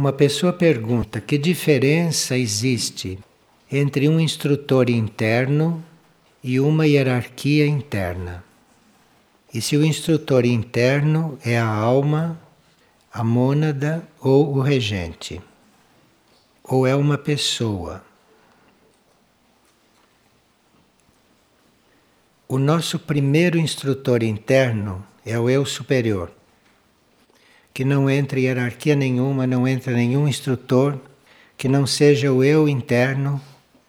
Uma pessoa pergunta que diferença existe entre um instrutor interno e uma hierarquia interna. E se o instrutor interno é a alma, a mônada ou o regente, ou é uma pessoa. O nosso primeiro instrutor interno é o eu superior que não entre hierarquia nenhuma, não entra nenhum instrutor que não seja o eu interno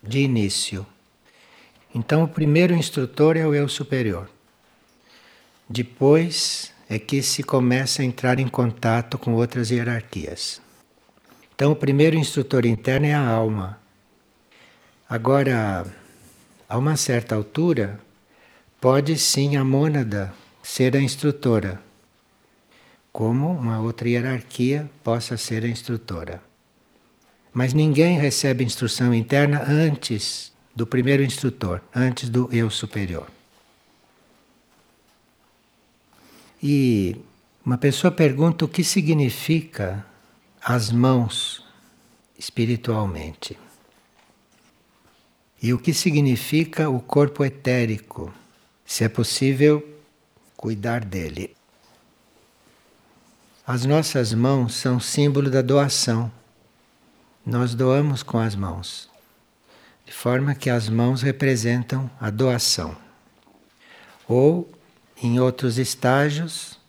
de início. Então, o primeiro instrutor é o eu superior. Depois é que se começa a entrar em contato com outras hierarquias. Então, o primeiro instrutor interno é a alma. Agora, a uma certa altura, pode sim a mônada ser a instrutora como uma outra hierarquia possa ser a instrutora. Mas ninguém recebe instrução interna antes do primeiro instrutor, antes do eu superior. E uma pessoa pergunta o que significa as mãos espiritualmente. E o que significa o corpo etérico, se é possível cuidar dele. As nossas mãos são símbolo da doação. Nós doamos com as mãos, de forma que as mãos representam a doação. Ou, em outros estágios,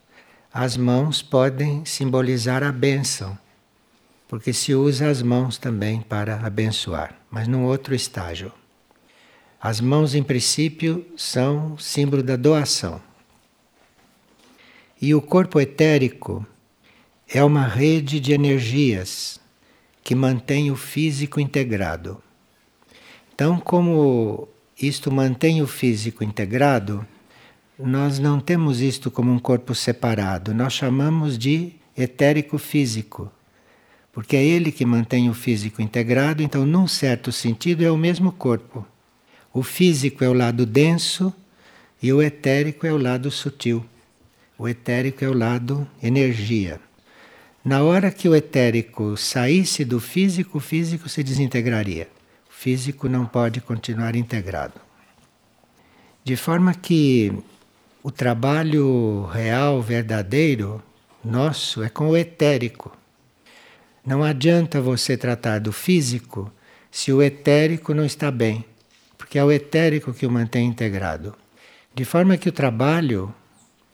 as mãos podem simbolizar a bênção, porque se usa as mãos também para abençoar, mas num outro estágio. As mãos, em princípio, são símbolo da doação. E o corpo etérico é uma rede de energias que mantém o físico integrado. Então, como isto mantém o físico integrado, nós não temos isto como um corpo separado, nós chamamos de etérico físico, porque é ele que mantém o físico integrado, então, num certo sentido, é o mesmo corpo. O físico é o lado denso e o etérico é o lado sutil. O etérico é o lado energia. Na hora que o etérico saísse do físico, o físico se desintegraria. O físico não pode continuar integrado. De forma que o trabalho real, verdadeiro, nosso, é com o etérico. Não adianta você tratar do físico se o etérico não está bem, porque é o etérico que o mantém integrado. De forma que o trabalho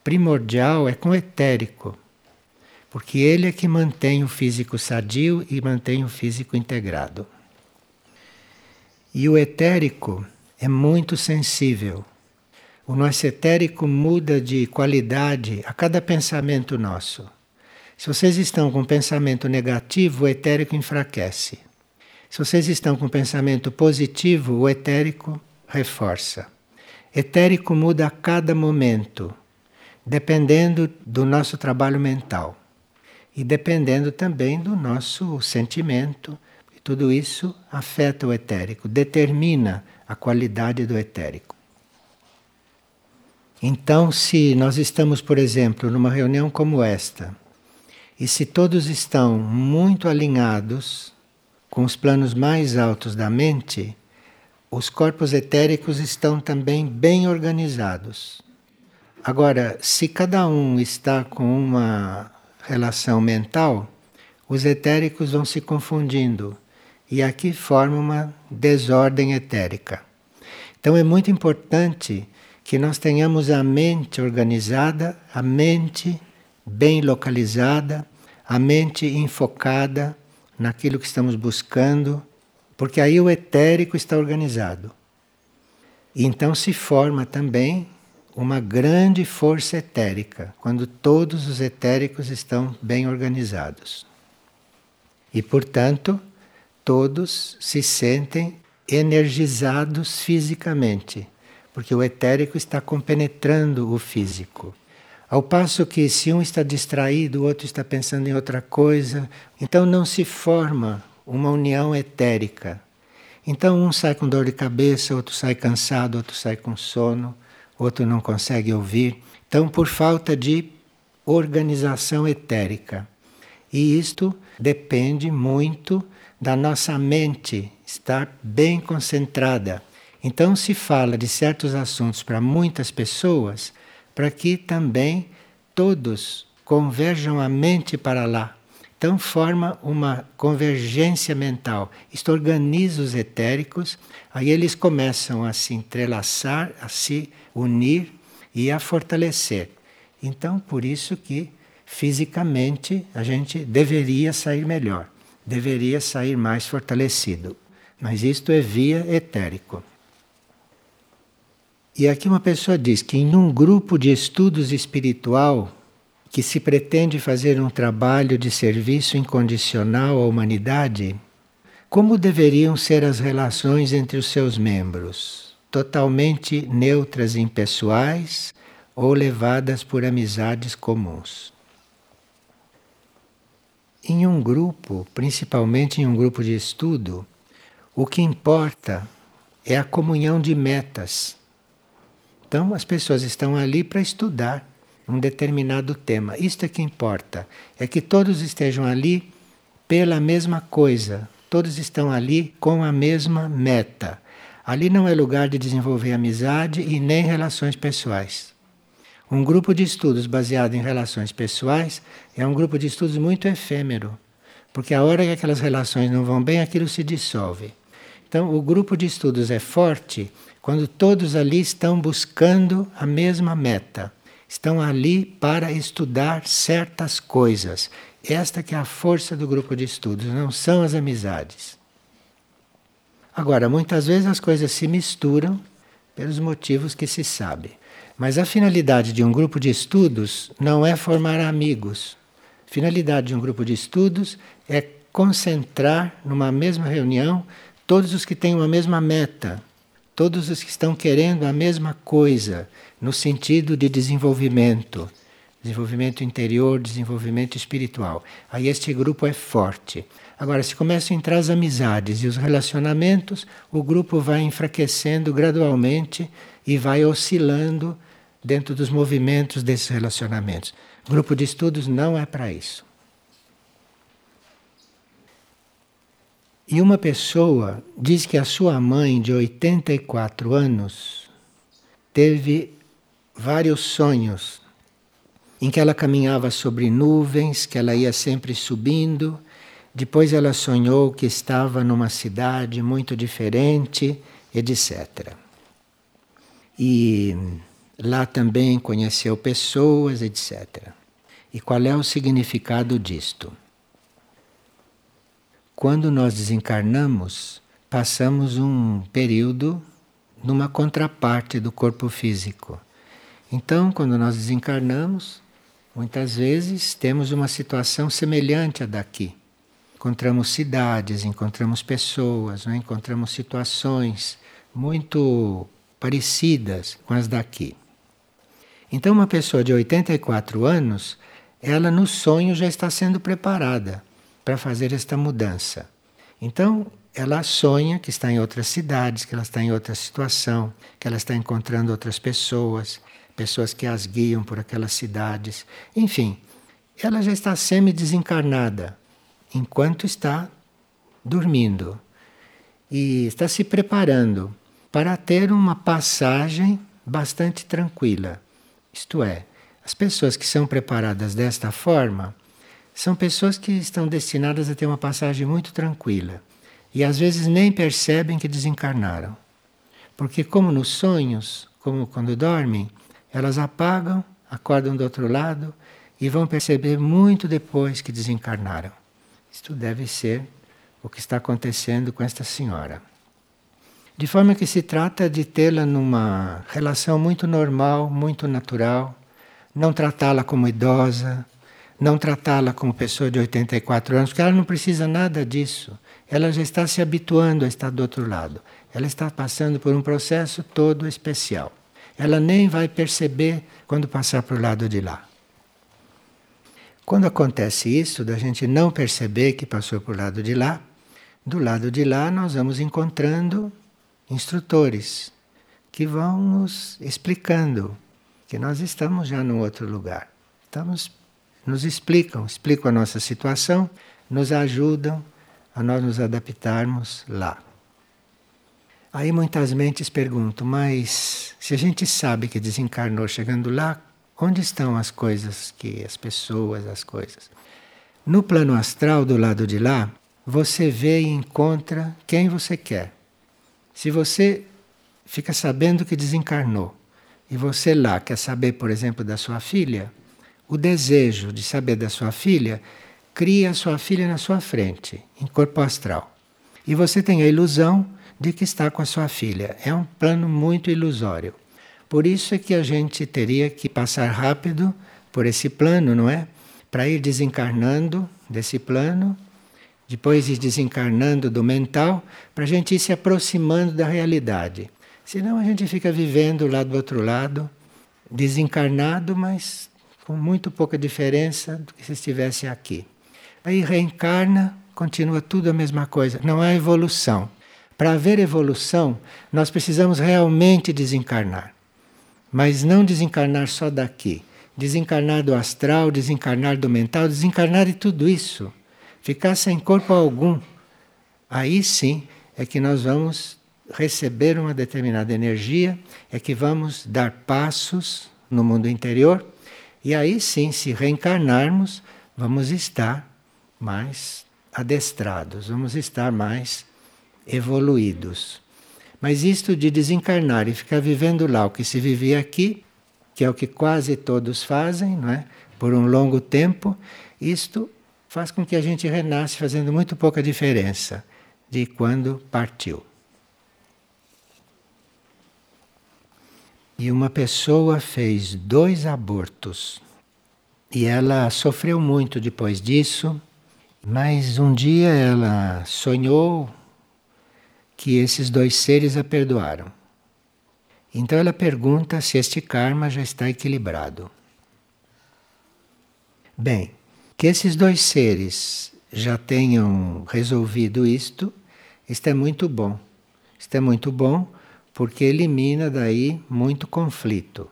primordial é com o etérico porque ele é que mantém o físico sadio e mantém o físico integrado. E o etérico é muito sensível. O nosso etérico muda de qualidade a cada pensamento nosso. Se vocês estão com pensamento negativo, o etérico enfraquece. Se vocês estão com pensamento positivo, o etérico reforça. Etérico muda a cada momento, dependendo do nosso trabalho mental e dependendo também do nosso sentimento. E tudo isso afeta o etérico, determina a qualidade do etérico. Então, se nós estamos, por exemplo, numa reunião como esta, e se todos estão muito alinhados com os planos mais altos da mente, os corpos etéricos estão também bem organizados. Agora, se cada um está com uma relação mental, os etéricos vão se confundindo e aqui forma uma desordem etérica. Então é muito importante que nós tenhamos a mente organizada, a mente bem localizada, a mente enfocada naquilo que estamos buscando, porque aí o etérico está organizado. Então se forma também uma grande força etérica, quando todos os etéricos estão bem organizados. E, portanto, todos se sentem energizados fisicamente, porque o etérico está compenetrando o físico. Ao passo que, se um está distraído, o outro está pensando em outra coisa, então não se forma uma união etérica. Então, um sai com dor de cabeça, outro sai cansado, outro sai com sono outro não consegue ouvir. Então, por falta de organização etérica. E isto depende muito da nossa mente estar bem concentrada. Então se fala de certos assuntos para muitas pessoas, para que também todos converjam a mente para lá. Então forma uma convergência mental. Isto organiza os etéricos, aí eles começam a se entrelaçar, a se unir e a fortalecer. Então por isso que fisicamente a gente deveria sair melhor, deveria sair mais fortalecido. Mas isto é via etérico. E aqui uma pessoa diz que em um grupo de estudos espiritual que se pretende fazer um trabalho de serviço incondicional à humanidade, como deveriam ser as relações entre os seus membros? Totalmente neutras e impessoais ou levadas por amizades comuns? Em um grupo, principalmente em um grupo de estudo, o que importa é a comunhão de metas então, as pessoas estão ali para estudar um determinado tema. Isto é que importa. É que todos estejam ali pela mesma coisa. Todos estão ali com a mesma meta. Ali não é lugar de desenvolver amizade e nem relações pessoais. Um grupo de estudos baseado em relações pessoais é um grupo de estudos muito efêmero, porque a hora que aquelas relações não vão bem, aquilo se dissolve. Então, o grupo de estudos é forte quando todos ali estão buscando a mesma meta, estão ali para estudar certas coisas. Esta que é a força do grupo de estudos, não são as amizades. Agora, muitas vezes as coisas se misturam pelos motivos que se sabe. Mas a finalidade de um grupo de estudos não é formar amigos. A finalidade de um grupo de estudos é concentrar numa mesma reunião todos os que têm uma mesma meta, todos os que estão querendo a mesma coisa, no sentido de desenvolvimento, desenvolvimento interior, desenvolvimento espiritual. Aí este grupo é forte. Agora, se começam a entrar as amizades e os relacionamentos, o grupo vai enfraquecendo gradualmente e vai oscilando dentro dos movimentos desses relacionamentos. Grupo de estudos não é para isso. E uma pessoa diz que a sua mãe, de 84 anos, teve vários sonhos em que ela caminhava sobre nuvens, que ela ia sempre subindo. Depois ela sonhou que estava numa cidade muito diferente, etc. E lá também conheceu pessoas, etc. E qual é o significado disto? Quando nós desencarnamos, passamos um período numa contraparte do corpo físico. Então, quando nós desencarnamos, muitas vezes temos uma situação semelhante à daqui. Encontramos cidades, encontramos pessoas, né? encontramos situações muito parecidas com as daqui. Então, uma pessoa de 84 anos, ela no sonho já está sendo preparada para fazer esta mudança. Então, ela sonha que está em outras cidades, que ela está em outra situação, que ela está encontrando outras pessoas, pessoas que as guiam por aquelas cidades. Enfim, ela já está semi-desencarnada enquanto está dormindo e está se preparando para ter uma passagem bastante tranquila. Isto é, as pessoas que são preparadas desta forma são pessoas que estão destinadas a ter uma passagem muito tranquila e às vezes nem percebem que desencarnaram. Porque, como nos sonhos, como quando dormem, elas apagam, acordam do outro lado e vão perceber muito depois que desencarnaram. Isto deve ser o que está acontecendo com esta senhora. De forma que se trata de tê-la numa relação muito normal, muito natural, não tratá-la como idosa, não tratá-la como pessoa de 84 anos, porque ela não precisa nada disso. Ela já está se habituando a estar do outro lado. Ela está passando por um processo todo especial. Ela nem vai perceber quando passar para o lado de lá. Quando acontece isso, da gente não perceber que passou o lado de lá, do lado de lá nós vamos encontrando instrutores que vão nos explicando que nós estamos já num outro lugar. Estamos nos explicam, explicam a nossa situação, nos ajudam a nós nos adaptarmos lá. Aí muitas mentes perguntam, mas se a gente sabe que desencarnou chegando lá, onde estão as coisas que as pessoas, as coisas? No plano astral do lado de lá, você vê e encontra quem você quer. Se você fica sabendo que desencarnou e você lá quer saber, por exemplo, da sua filha, o desejo de saber da sua filha cria a sua filha na sua frente, em corpo astral. E você tem a ilusão de que está com a sua filha. É um plano muito ilusório. Por isso é que a gente teria que passar rápido por esse plano, não é? Para ir desencarnando desse plano, depois ir desencarnando do mental, para a gente ir se aproximando da realidade. Senão a gente fica vivendo lá do outro lado, desencarnado, mas com muito pouca diferença do que se estivesse aqui. Aí reencarna, continua tudo a mesma coisa, não há evolução. Para haver evolução, nós precisamos realmente desencarnar. Mas não desencarnar só daqui. Desencarnar do astral, desencarnar do mental, desencarnar de tudo isso. Ficar sem corpo algum. Aí sim é que nós vamos receber uma determinada energia, é que vamos dar passos no mundo interior. E aí sim, se reencarnarmos, vamos estar mais adestrados, vamos estar mais evoluídos. Mas isto de desencarnar e ficar vivendo lá o que se vivia aqui, que é o que quase todos fazem, não é? por um longo tempo, isto faz com que a gente renasce fazendo muito pouca diferença de quando partiu. E uma pessoa fez dois abortos. E ela sofreu muito depois disso, mas um dia ela sonhou que esses dois seres a perdoaram. Então ela pergunta se este karma já está equilibrado. Bem, que esses dois seres já tenham resolvido isto, isto é muito bom. Isto é muito bom porque elimina daí muito conflito.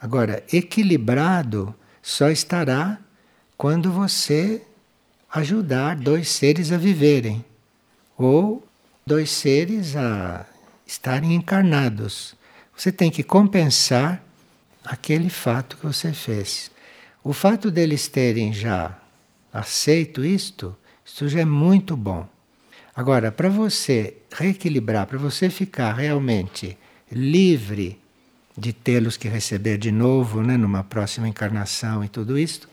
Agora, equilibrado só estará quando você ajudar dois seres a viverem ou dois seres a estarem encarnados. Você tem que compensar aquele fato que você fez. O fato deles terem já aceito isto, isso já é muito bom. Agora, para você reequilibrar, para você ficar realmente livre de tê-los que receber de novo, né, numa próxima encarnação e tudo isso,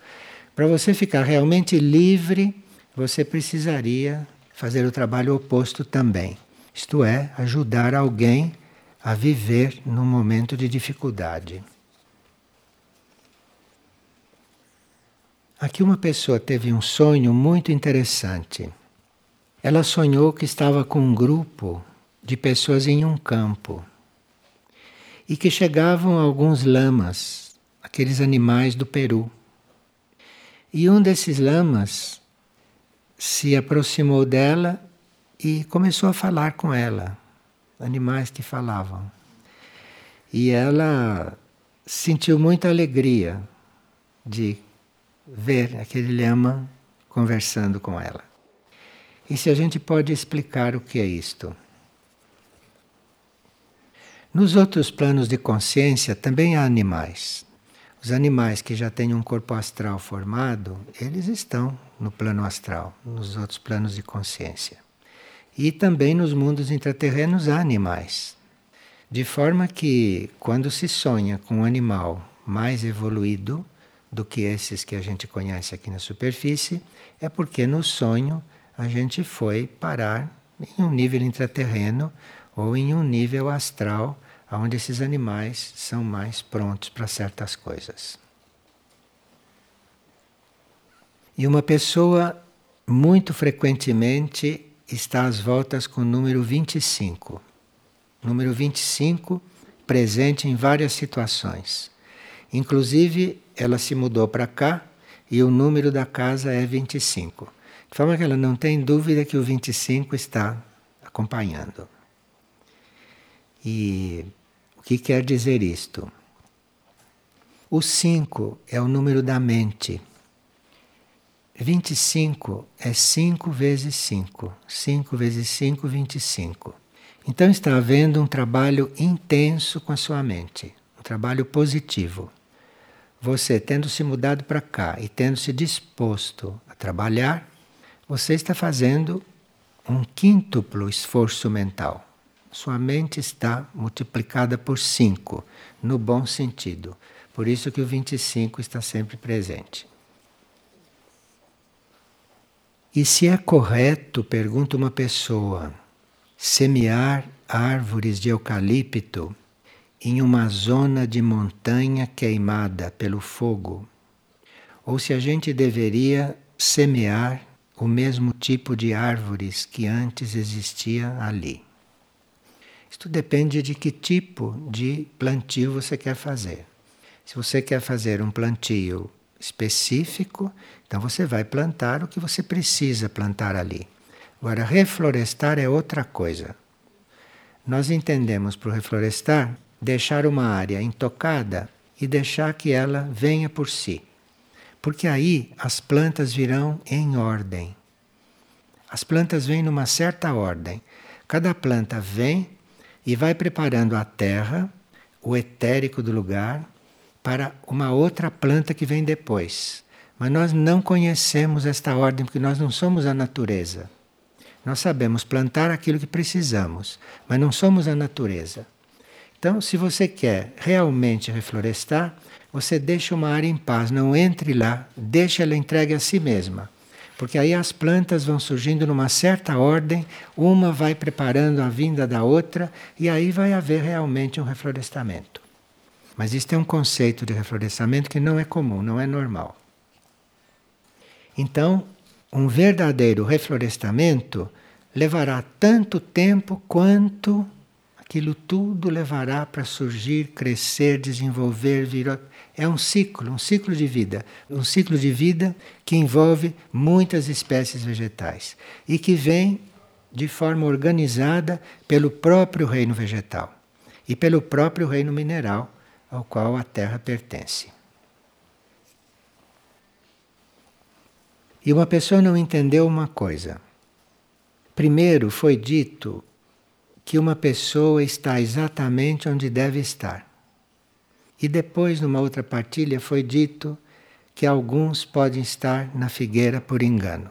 para você ficar realmente livre, você precisaria fazer o trabalho oposto também. Isto é, ajudar alguém a viver num momento de dificuldade. Aqui uma pessoa teve um sonho muito interessante. Ela sonhou que estava com um grupo de pessoas em um campo e que chegavam alguns lamas, aqueles animais do Peru. E um desses lamas se aproximou dela e começou a falar com ela, animais que falavam. E ela sentiu muita alegria de ver aquele lama conversando com ela. E se a gente pode explicar o que é isto? Nos outros planos de consciência também há animais. Os animais que já têm um corpo astral formado, eles estão no plano astral, nos outros planos de consciência. E também nos mundos intraterrenos há animais. De forma que, quando se sonha com um animal mais evoluído do que esses que a gente conhece aqui na superfície, é porque no sonho a gente foi parar em um nível intraterreno ou em um nível astral onde esses animais são mais prontos para certas coisas. E uma pessoa muito frequentemente está às voltas com o número 25. Número 25 presente em várias situações. Inclusive, ela se mudou para cá e o número da casa é 25. De forma que ela não tem dúvida que o 25 está acompanhando. E o que quer dizer isto? O 5 é o número da mente. 25 é 5 vezes 5. 5 vezes 5, 25. Então está havendo um trabalho intenso com a sua mente, um trabalho positivo. Você tendo se mudado para cá e tendo se disposto a trabalhar, você está fazendo um quíntuplo esforço mental. Sua mente está multiplicada por 5, no bom sentido. Por isso que o 25 está sempre presente. E se é correto, pergunta uma pessoa, semear árvores de eucalipto em uma zona de montanha queimada pelo fogo? Ou se a gente deveria semear o mesmo tipo de árvores que antes existia ali? Isto depende de que tipo de plantio você quer fazer. Se você quer fazer um plantio específico, então você vai plantar o que você precisa plantar ali. Agora, reflorestar é outra coisa. Nós entendemos por reflorestar deixar uma área intocada e deixar que ela venha por si. Porque aí as plantas virão em ordem. As plantas vêm numa certa ordem. Cada planta vem e vai preparando a terra, o etérico do lugar, para uma outra planta que vem depois. Mas nós não conhecemos esta ordem porque nós não somos a natureza. Nós sabemos plantar aquilo que precisamos, mas não somos a natureza. Então, se você quer realmente reflorestar, você deixa uma área em paz, não entre lá, deixa ela entregue a si mesma. Porque aí as plantas vão surgindo numa certa ordem, uma vai preparando a vinda da outra, e aí vai haver realmente um reflorestamento. Mas isto é um conceito de reflorestamento que não é comum, não é normal. Então, um verdadeiro reflorestamento levará tanto tempo quanto aquilo tudo levará para surgir, crescer, desenvolver, vir. É um ciclo, um ciclo de vida. Um ciclo de vida que envolve muitas espécies vegetais e que vem de forma organizada pelo próprio reino vegetal e pelo próprio reino mineral ao qual a Terra pertence. E uma pessoa não entendeu uma coisa. Primeiro foi dito que uma pessoa está exatamente onde deve estar. E depois, numa outra partilha, foi dito que alguns podem estar na figueira por engano.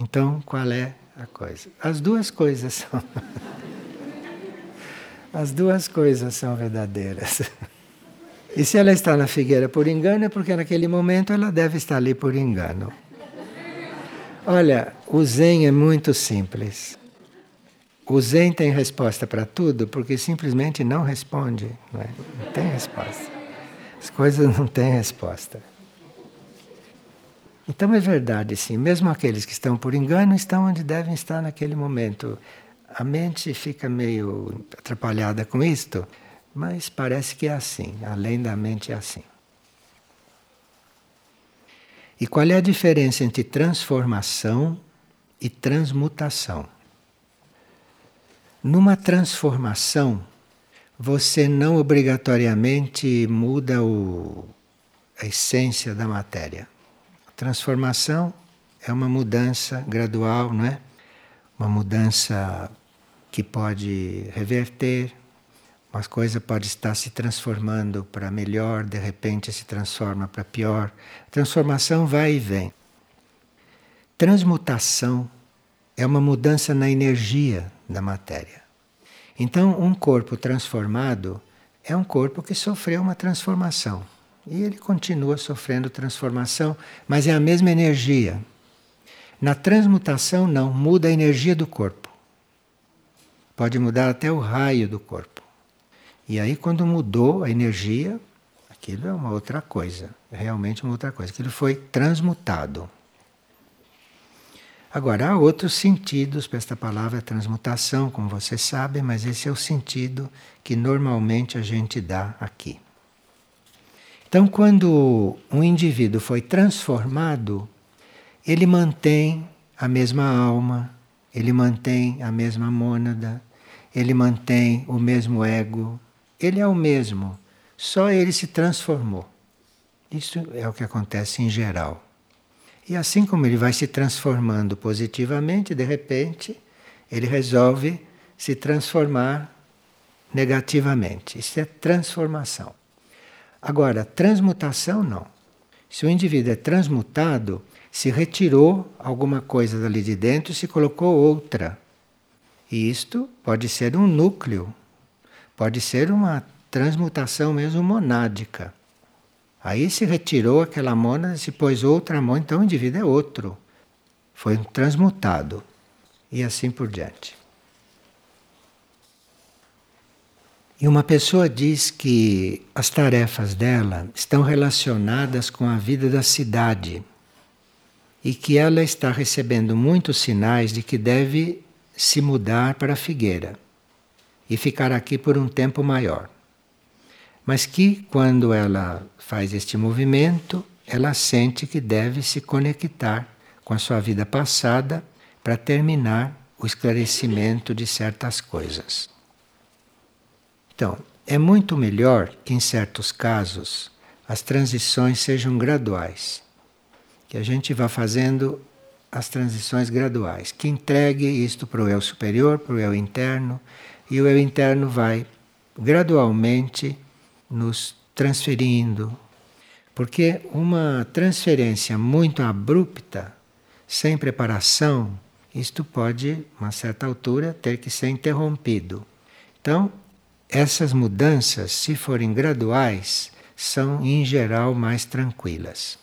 Então, qual é a coisa? As duas coisas são. As duas coisas são verdadeiras. E se ela está na figueira por engano, é porque naquele momento ela deve estar ali por engano. Olha, o Zen é muito simples. O Zen tem resposta para tudo porque simplesmente não responde. Não, é? não tem resposta. As coisas não têm resposta. Então é verdade, sim. Mesmo aqueles que estão por engano estão onde devem estar naquele momento. A mente fica meio atrapalhada com isto mas parece que é assim, além da mente é assim. E qual é a diferença entre transformação e transmutação? Numa transformação, você não obrigatoriamente muda o, a essência da matéria. A transformação é uma mudança gradual, não é? Uma mudança que pode reverter, uma coisa pode estar se transformando para melhor, de repente se transforma para pior. Transformação vai e vem. Transmutação é uma mudança na energia da matéria. Então, um corpo transformado é um corpo que sofreu uma transformação. E ele continua sofrendo transformação, mas é a mesma energia. Na transmutação, não, muda a energia do corpo. Pode mudar até o raio do corpo. E aí, quando mudou a energia, aquilo é uma outra coisa, realmente uma outra coisa. Aquilo foi transmutado. Agora, há outros sentidos para esta palavra transmutação, como vocês sabem, mas esse é o sentido que normalmente a gente dá aqui. Então, quando um indivíduo foi transformado, ele mantém a mesma alma, ele mantém a mesma mônada, ele mantém o mesmo ego, ele é o mesmo, só ele se transformou. Isso é o que acontece em geral. E assim como ele vai se transformando positivamente, de repente, ele resolve se transformar negativamente. Isso é transformação. Agora, transmutação não. Se o indivíduo é transmutado, se retirou alguma coisa dali de dentro e se colocou outra. E isto pode ser um núcleo, pode ser uma transmutação mesmo monádica. Aí se retirou aquela mônada, se pôs outra mão, então o indivíduo é outro. Foi transmutado. E assim por diante. E uma pessoa diz que as tarefas dela estão relacionadas com a vida da cidade e que ela está recebendo muitos sinais de que deve se mudar para a Figueira e ficar aqui por um tempo maior. Mas que quando ela faz este movimento, ela sente que deve se conectar com a sua vida passada para terminar o esclarecimento de certas coisas. Então, é muito melhor que em certos casos as transições sejam graduais. Que a gente vá fazendo as transições graduais, que entregue isto para o eu superior, para o eu interno, e o eu interno vai gradualmente nos transferindo. Porque uma transferência muito abrupta, sem preparação, isto pode, a certa altura, ter que ser interrompido. Então, essas mudanças, se forem graduais, são em geral mais tranquilas.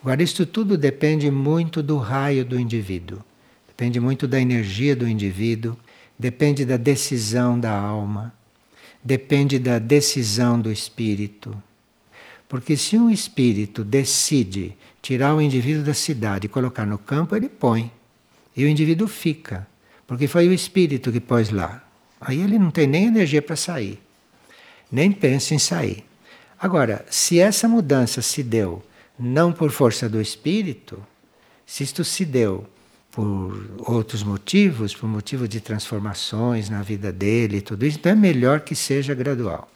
Agora, isto tudo depende muito do raio do indivíduo, depende muito da energia do indivíduo, depende da decisão da alma, depende da decisão do espírito. Porque se um espírito decide tirar o indivíduo da cidade e colocar no campo, ele põe. E o indivíduo fica, porque foi o espírito que pôs lá. Aí ele não tem nem energia para sair, nem pensa em sair. Agora, se essa mudança se deu não por força do espírito, se isto se deu por outros motivos, por motivo de transformações na vida dele e tudo isso, então é melhor que seja gradual.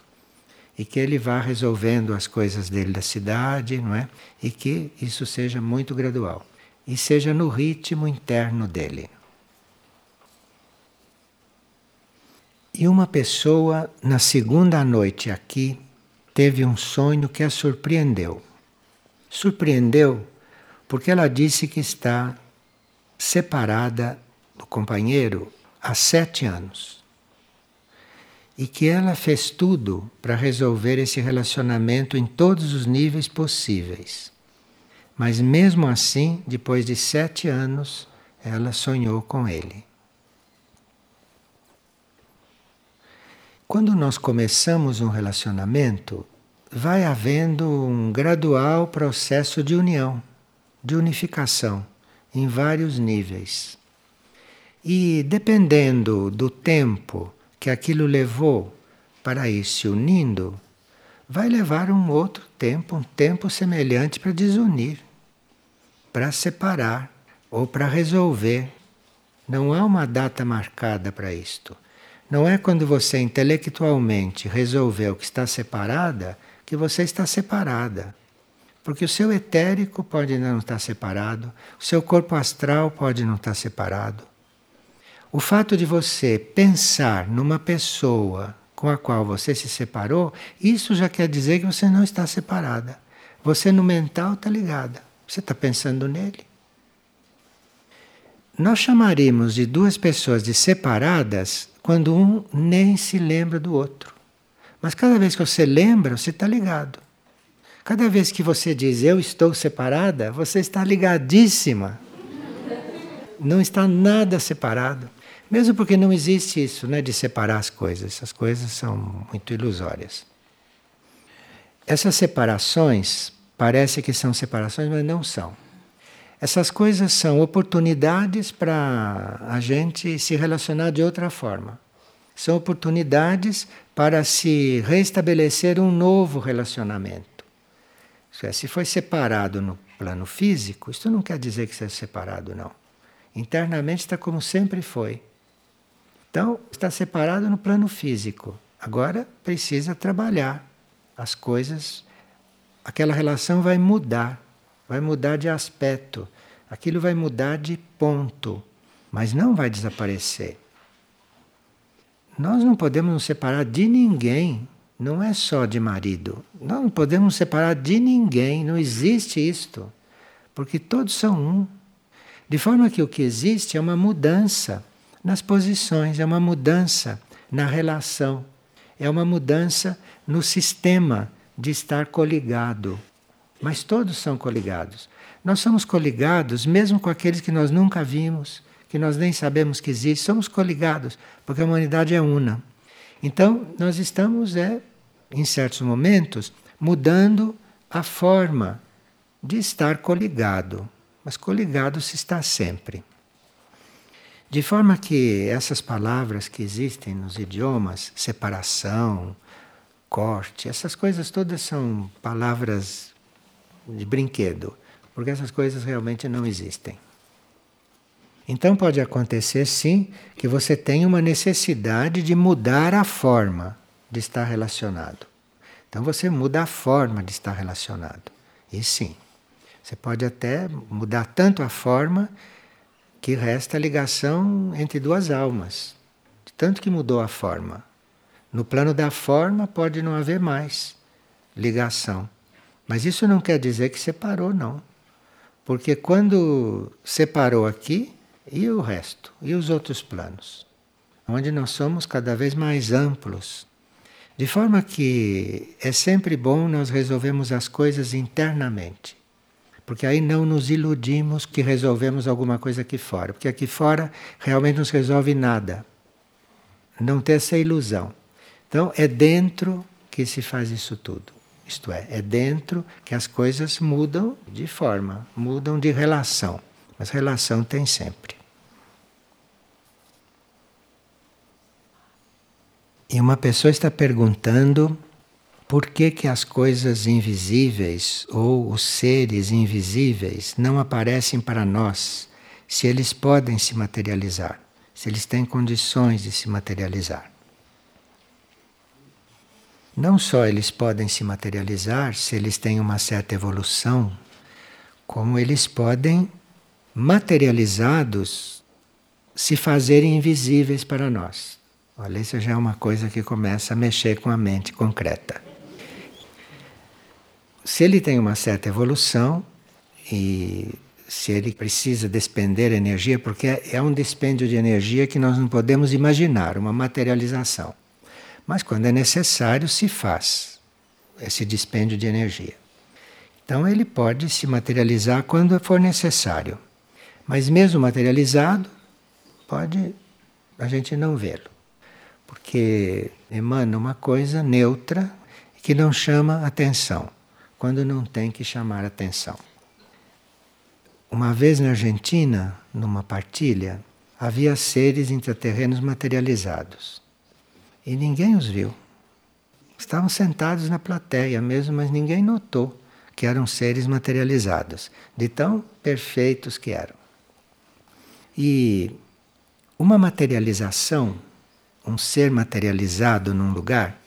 E que ele vá resolvendo as coisas dele da cidade, não é? E que isso seja muito gradual. E seja no ritmo interno dele. E uma pessoa, na segunda noite aqui, teve um sonho que a surpreendeu. Surpreendeu porque ela disse que está separada do companheiro há sete anos. E que ela fez tudo para resolver esse relacionamento em todos os níveis possíveis. Mas mesmo assim, depois de sete anos, ela sonhou com ele. Quando nós começamos um relacionamento, vai havendo um gradual processo de união, de unificação, em vários níveis. E dependendo do tempo que aquilo levou para ir se unindo, vai levar um outro tempo, um tempo semelhante para desunir, para separar ou para resolver. Não há uma data marcada para isto. Não é quando você intelectualmente resolveu que está separada que você está separada. Porque o seu etérico pode não estar separado, o seu corpo astral pode não estar separado. O fato de você pensar numa pessoa com a qual você se separou, isso já quer dizer que você não está separada. Você no mental está ligada. Você está pensando nele. Nós chamaríamos de duas pessoas de separadas quando um nem se lembra do outro. Mas cada vez que você lembra, você está ligado. Cada vez que você diz eu estou separada, você está ligadíssima. Não está nada separado. Mesmo porque não existe isso, né, de separar as coisas. Essas coisas são muito ilusórias. Essas separações parece que são separações, mas não são. Essas coisas são oportunidades para a gente se relacionar de outra forma. São oportunidades para se restabelecer um novo relacionamento. É, se foi separado no plano físico, isso não quer dizer que seja separado, não. Internamente está como sempre foi. Então, está separado no plano físico. Agora precisa trabalhar as coisas. Aquela relação vai mudar vai mudar de aspecto, Aquilo vai mudar de ponto, mas não vai desaparecer. Nós não podemos nos separar de ninguém, não é só de marido. Nós não podemos separar de ninguém, não existe isto, porque todos são um. De forma que o que existe é uma mudança nas posições, é uma mudança na relação, é uma mudança no sistema de estar coligado. Mas todos são coligados. Nós somos coligados mesmo com aqueles que nós nunca vimos, que nós nem sabemos que existem, somos coligados, porque a humanidade é una. Então, nós estamos, é, em certos momentos, mudando a forma de estar coligado. Mas coligado se está sempre. De forma que essas palavras que existem nos idiomas, separação, corte, essas coisas todas são palavras de brinquedo, porque essas coisas realmente não existem. Então pode acontecer sim que você tenha uma necessidade de mudar a forma de estar relacionado. Então você muda a forma de estar relacionado. E sim, você pode até mudar tanto a forma que resta a ligação entre duas almas. De tanto que mudou a forma. No plano da forma pode não haver mais ligação. Mas isso não quer dizer que separou, não. Porque quando separou aqui, e o resto? E os outros planos? Onde nós somos cada vez mais amplos. De forma que é sempre bom nós resolvermos as coisas internamente. Porque aí não nos iludimos que resolvemos alguma coisa aqui fora. Porque aqui fora realmente não se resolve nada. Não ter essa ilusão. Então é dentro que se faz isso tudo. Isto é, é dentro que as coisas mudam de forma, mudam de relação. Mas relação tem sempre. E uma pessoa está perguntando por que, que as coisas invisíveis ou os seres invisíveis não aparecem para nós, se eles podem se materializar, se eles têm condições de se materializar. Não só eles podem se materializar se eles têm uma certa evolução, como eles podem, materializados, se fazerem invisíveis para nós. Olha, isso já é uma coisa que começa a mexer com a mente concreta. Se ele tem uma certa evolução e se ele precisa despender energia, porque é um dispêndio de energia que nós não podemos imaginar, uma materialização. Mas quando é necessário, se faz esse dispêndio de energia. Então ele pode se materializar quando for necessário. Mas mesmo materializado, pode a gente não vê-lo porque emana uma coisa neutra que não chama atenção, quando não tem que chamar atenção. Uma vez na Argentina, numa partilha, havia seres intraterrenos materializados e ninguém os viu. Estavam sentados na plateia mesmo, mas ninguém notou que eram seres materializados, de tão perfeitos que eram. E uma materialização um ser materializado num lugar,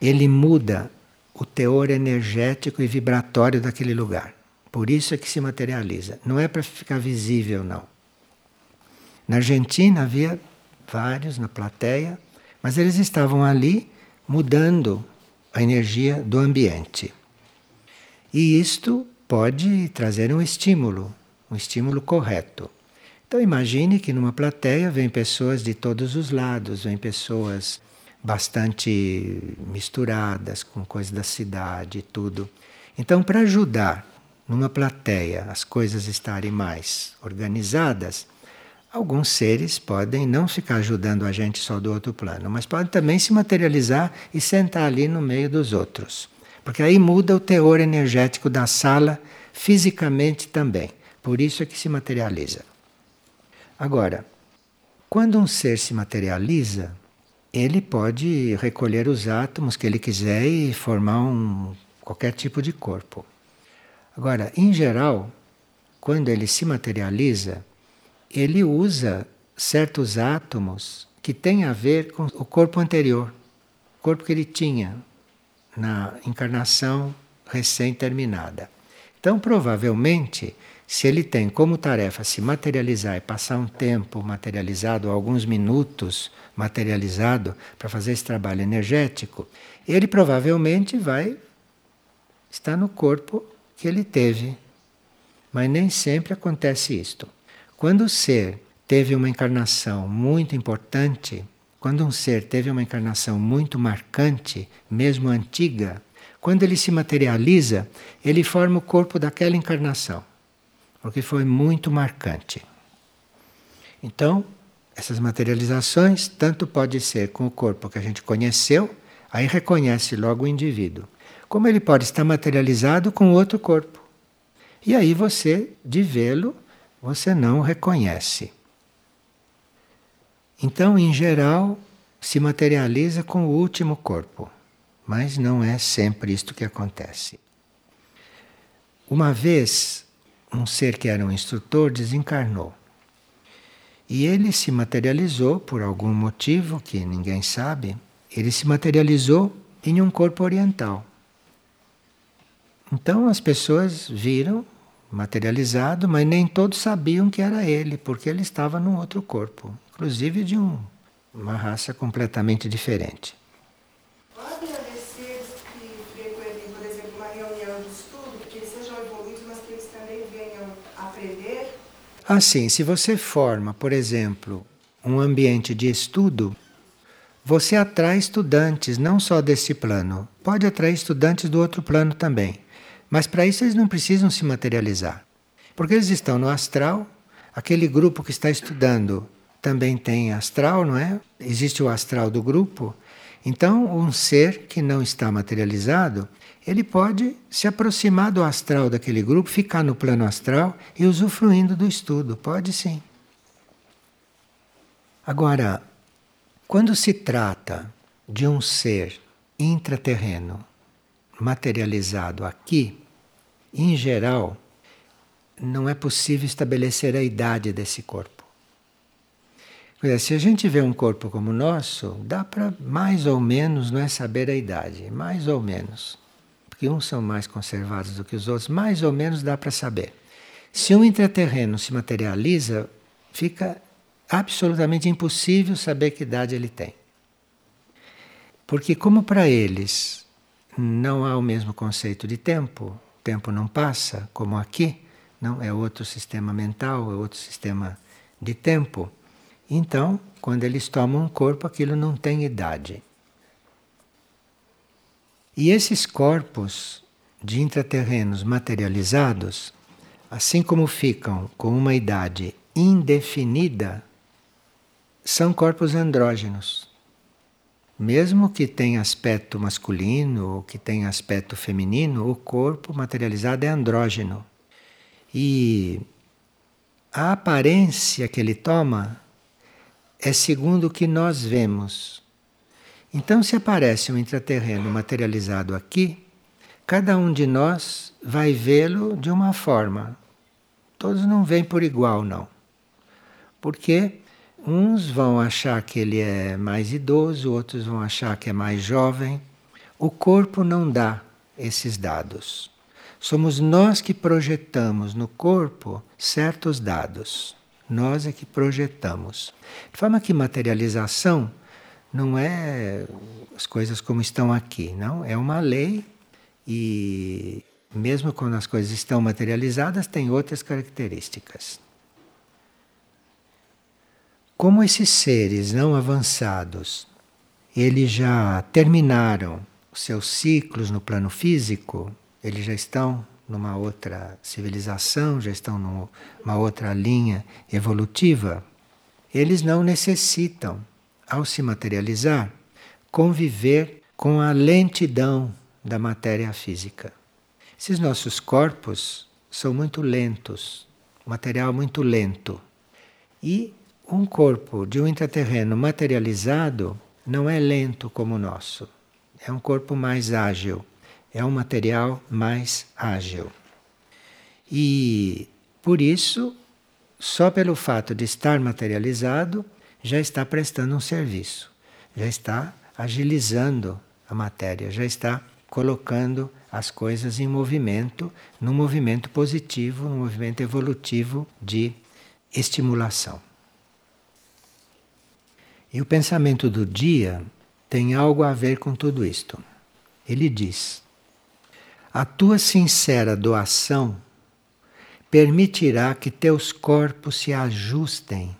ele muda o teor energético e vibratório daquele lugar. Por isso é que se materializa. Não é para ficar visível, não. Na Argentina havia vários na plateia, mas eles estavam ali mudando a energia do ambiente. E isto pode trazer um estímulo, um estímulo correto. Então imagine que numa plateia vem pessoas de todos os lados, vem pessoas bastante misturadas com coisas da cidade e tudo. Então, para ajudar numa plateia as coisas estarem mais organizadas, alguns seres podem não ficar ajudando a gente só do outro plano, mas podem também se materializar e sentar ali no meio dos outros. Porque aí muda o teor energético da sala fisicamente também. Por isso é que se materializa. Agora, quando um ser se materializa, ele pode recolher os átomos que ele quiser e formar um, qualquer tipo de corpo. Agora, em geral, quando ele se materializa, ele usa certos átomos que têm a ver com o corpo anterior, o corpo que ele tinha na encarnação recém-terminada. Então, provavelmente, Se ele tem como tarefa se materializar e passar um tempo materializado, alguns minutos materializado, para fazer esse trabalho energético, ele provavelmente vai estar no corpo que ele teve. Mas nem sempre acontece isto. Quando o ser teve uma encarnação muito importante, quando um ser teve uma encarnação muito marcante, mesmo antiga, quando ele se materializa, ele forma o corpo daquela encarnação, porque foi muito marcante. Então, essas materializações tanto pode ser com o corpo que a gente conheceu, aí reconhece logo o indivíduo, como ele pode estar materializado com outro corpo. E aí você, de vê-lo, você não reconhece. Então, em geral, se materializa com o último corpo, mas não é sempre isto que acontece. Uma vez, um ser que era um instrutor desencarnou. E ele se materializou por algum motivo que ninguém sabe, ele se materializou em um corpo oriental. Então as pessoas viram materializado, mas nem todos sabiam que era ele, porque ele estava num outro corpo, inclusive de um, uma raça completamente diferente. Podem haver seres que frequentem, por exemplo, uma reunião de estudo, que eles sejam evoluídos, mas que eles também venham aprender? Assim, se você forma, por exemplo, um ambiente de estudo, você atrai estudantes não só desse plano, pode atrair estudantes do outro plano também. Mas para isso eles não precisam se materializar. Porque eles estão no astral, aquele grupo que está estudando também tem astral, não é? Existe o astral do grupo. Então, um ser que não está materializado, ele pode se aproximar do astral daquele grupo, ficar no plano astral e usufruindo do estudo. Pode sim. Agora, quando se trata de um ser intraterreno materializado aqui, em geral, não é possível estabelecer a idade desse corpo. se a gente vê um corpo como o nosso, dá para mais ou menos não é saber a idade, mais ou menos. Porque uns são mais conservados do que os outros, mais ou menos dá para saber. Se um intraterreno se materializa, fica absolutamente impossível saber que idade ele tem. Porque como para eles não há o mesmo conceito de tempo, tempo não passa, como aqui, não é outro sistema mental, é outro sistema de tempo. Então, quando eles tomam um corpo, aquilo não tem idade. E esses corpos de intraterrenos materializados, assim como ficam com uma idade indefinida, são corpos andrógenos. Mesmo que tenha aspecto masculino ou que tenha aspecto feminino, o corpo materializado é andrógeno. E a aparência que ele toma é segundo o que nós vemos. Então, se aparece um intraterreno materializado aqui, cada um de nós vai vê-lo de uma forma. Todos não vêm por igual, não. Porque Uns vão achar que ele é mais idoso, outros vão achar que é mais jovem. O corpo não dá esses dados. Somos nós que projetamos no corpo certos dados. Nós é que projetamos. De forma que materialização não é as coisas como estão aqui, não. É uma lei e mesmo quando as coisas estão materializadas, tem outras características. Como esses seres não avançados, eles já terminaram os seus ciclos no plano físico, eles já estão numa outra civilização, já estão numa outra linha evolutiva, eles não necessitam, ao se materializar, conviver com a lentidão da matéria física. Esses nossos corpos são muito lentos, material muito lento. E um corpo de um intraterreno materializado não é lento como o nosso. É um corpo mais ágil, é um material mais ágil. E por isso, só pelo fato de estar materializado, já está prestando um serviço, já está agilizando a matéria, já está colocando as coisas em movimento, num movimento positivo, num movimento evolutivo de estimulação. E o pensamento do dia tem algo a ver com tudo isto. Ele diz: A tua sincera doação permitirá que teus corpos se ajustem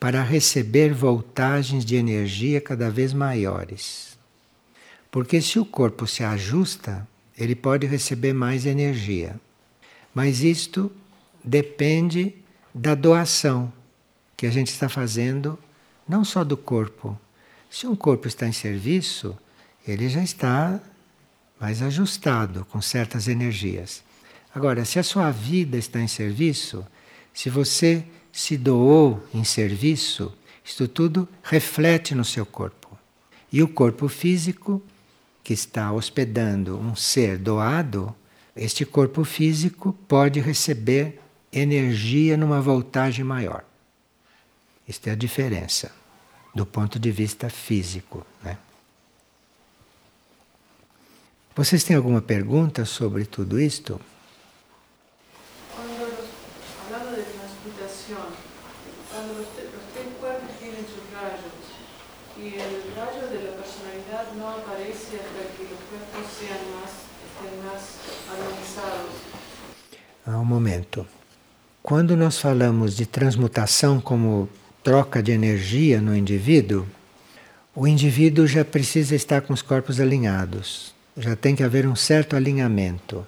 para receber voltagens de energia cada vez maiores. Porque se o corpo se ajusta, ele pode receber mais energia. Mas isto depende da doação que a gente está fazendo, não só do corpo. Se um corpo está em serviço, ele já está mais ajustado com certas energias. Agora, se a sua vida está em serviço, se você se doou em serviço, isto tudo reflete no seu corpo. E o corpo físico, que está hospedando um ser doado, este corpo físico pode receber energia numa voltagem maior. Esta é a diferença do ponto de vista físico. Né? Vocês têm alguma pergunta sobre tudo isto? Há um momento. Quando nós falamos de transmutação como troca de energia no indivíduo, o indivíduo já precisa estar com os corpos alinhados, já tem que haver um certo alinhamento.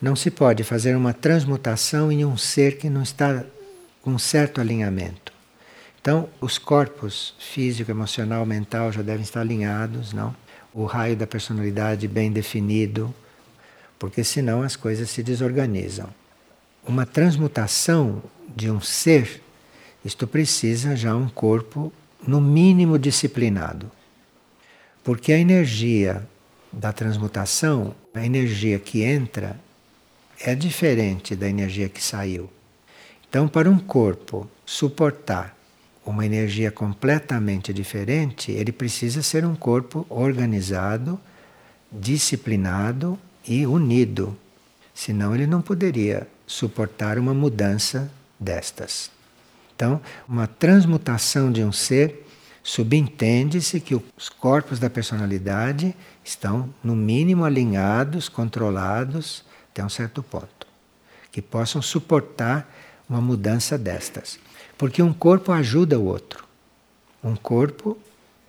Não se pode fazer uma transmutação em um ser que não está com um certo alinhamento. Então, os corpos físico, emocional, mental já devem estar alinhados, não? O raio da personalidade bem definido, porque senão as coisas se desorganizam. Uma transmutação de um ser isto precisa já um corpo, no mínimo, disciplinado. Porque a energia da transmutação, a energia que entra, é diferente da energia que saiu. Então, para um corpo suportar uma energia completamente diferente, ele precisa ser um corpo organizado, disciplinado e unido. Senão, ele não poderia suportar uma mudança destas. Então, uma transmutação de um ser subentende-se que os corpos da personalidade estão, no mínimo, alinhados, controlados até um certo ponto, que possam suportar uma mudança destas. Porque um corpo ajuda o outro, um corpo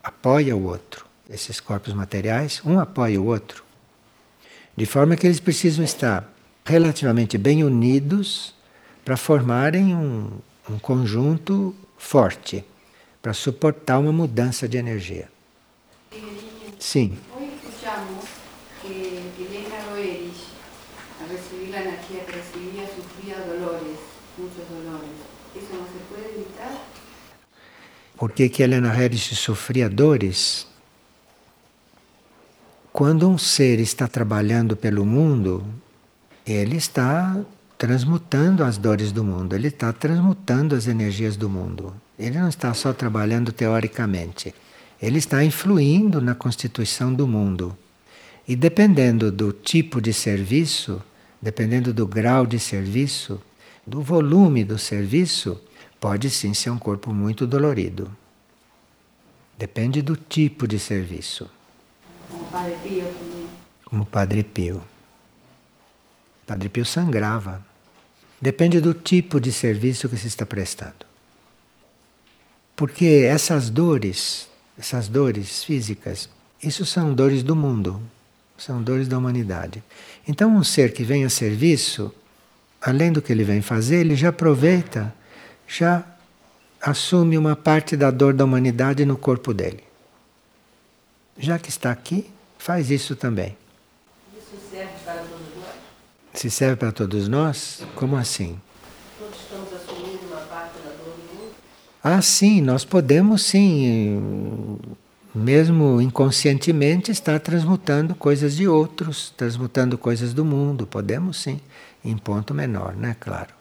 apoia o outro. Esses corpos materiais, um apoia o outro. De forma que eles precisam estar relativamente bem unidos para formarem um, um conjunto forte para suportar uma mudança de energia. Sim. Hoy muchos dolores. ¿Eso no se puede evitar? Por que, Helena Herrich sofria dores? Quando um ser está trabalhando pelo mundo, ele está transmutando as dores do mundo, ele está transmutando as energias do mundo. Ele não está só trabalhando teoricamente, ele está influindo na constituição do mundo. E dependendo do tipo de serviço, dependendo do grau de serviço, do volume do serviço, pode sim ser um corpo muito dolorido. Depende do tipo de serviço. Como Padre Pio. Como Padre Pio. Padre Pio sangrava Depende do tipo de serviço que se está prestando. Porque essas dores, essas dores físicas, isso são dores do mundo, são dores da humanidade. Então, um ser que vem a serviço, além do que ele vem fazer, ele já aproveita, já assume uma parte da dor da humanidade no corpo dele. Já que está aqui, faz isso também. Se serve para todos nós? Como assim? Todos estamos assumindo uma parte da dor do mundo? Ah, sim, nós podemos sim, mesmo inconscientemente, estar transmutando coisas de outros, transmutando coisas do mundo. Podemos sim, em ponto menor, né? Claro.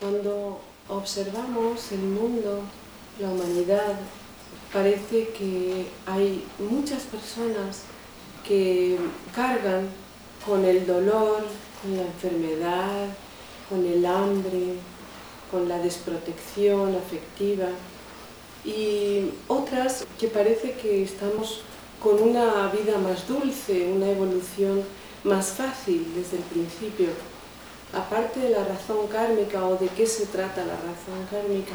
Quando observamos o mundo, a humanidade, parece que há muitas pessoas que cargan con el dolor, con la enfermedad, con el hambre, con la desprotección afectiva y otras que parece que estamos con una vida más dulce, una evolución más fácil desde el principio. Aparte de la razón kármica o de qué se trata la razón kármica,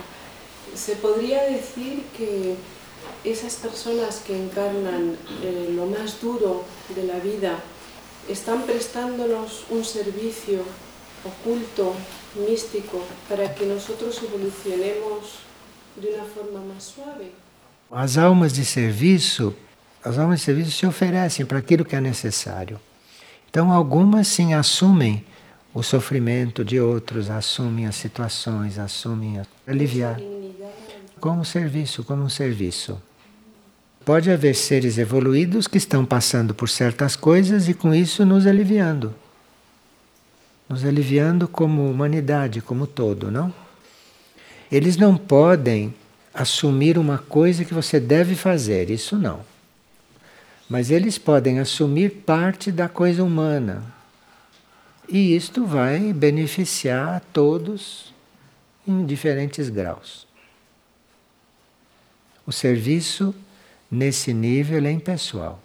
se podría decir que esas personas que encarnan eh, lo más duro de la vida están prestándonos un servicio oculto, místico, para que nosotros evolucionemos de uma forma mais suave. As almas de serviço, as almas de serviço se oferecem para aquilo que é necessário. Então algumas sim assumem o sofrimento de outros, assumem as situações, assumem a aliviar como serviço, como um serviço. Pode haver seres evoluídos que estão passando por certas coisas e com isso nos aliviando. Nos aliviando como humanidade, como todo, não? Eles não podem assumir uma coisa que você deve fazer, isso não. Mas eles podem assumir parte da coisa humana. E isto vai beneficiar a todos em diferentes graus. O serviço nesse nível é impessoal.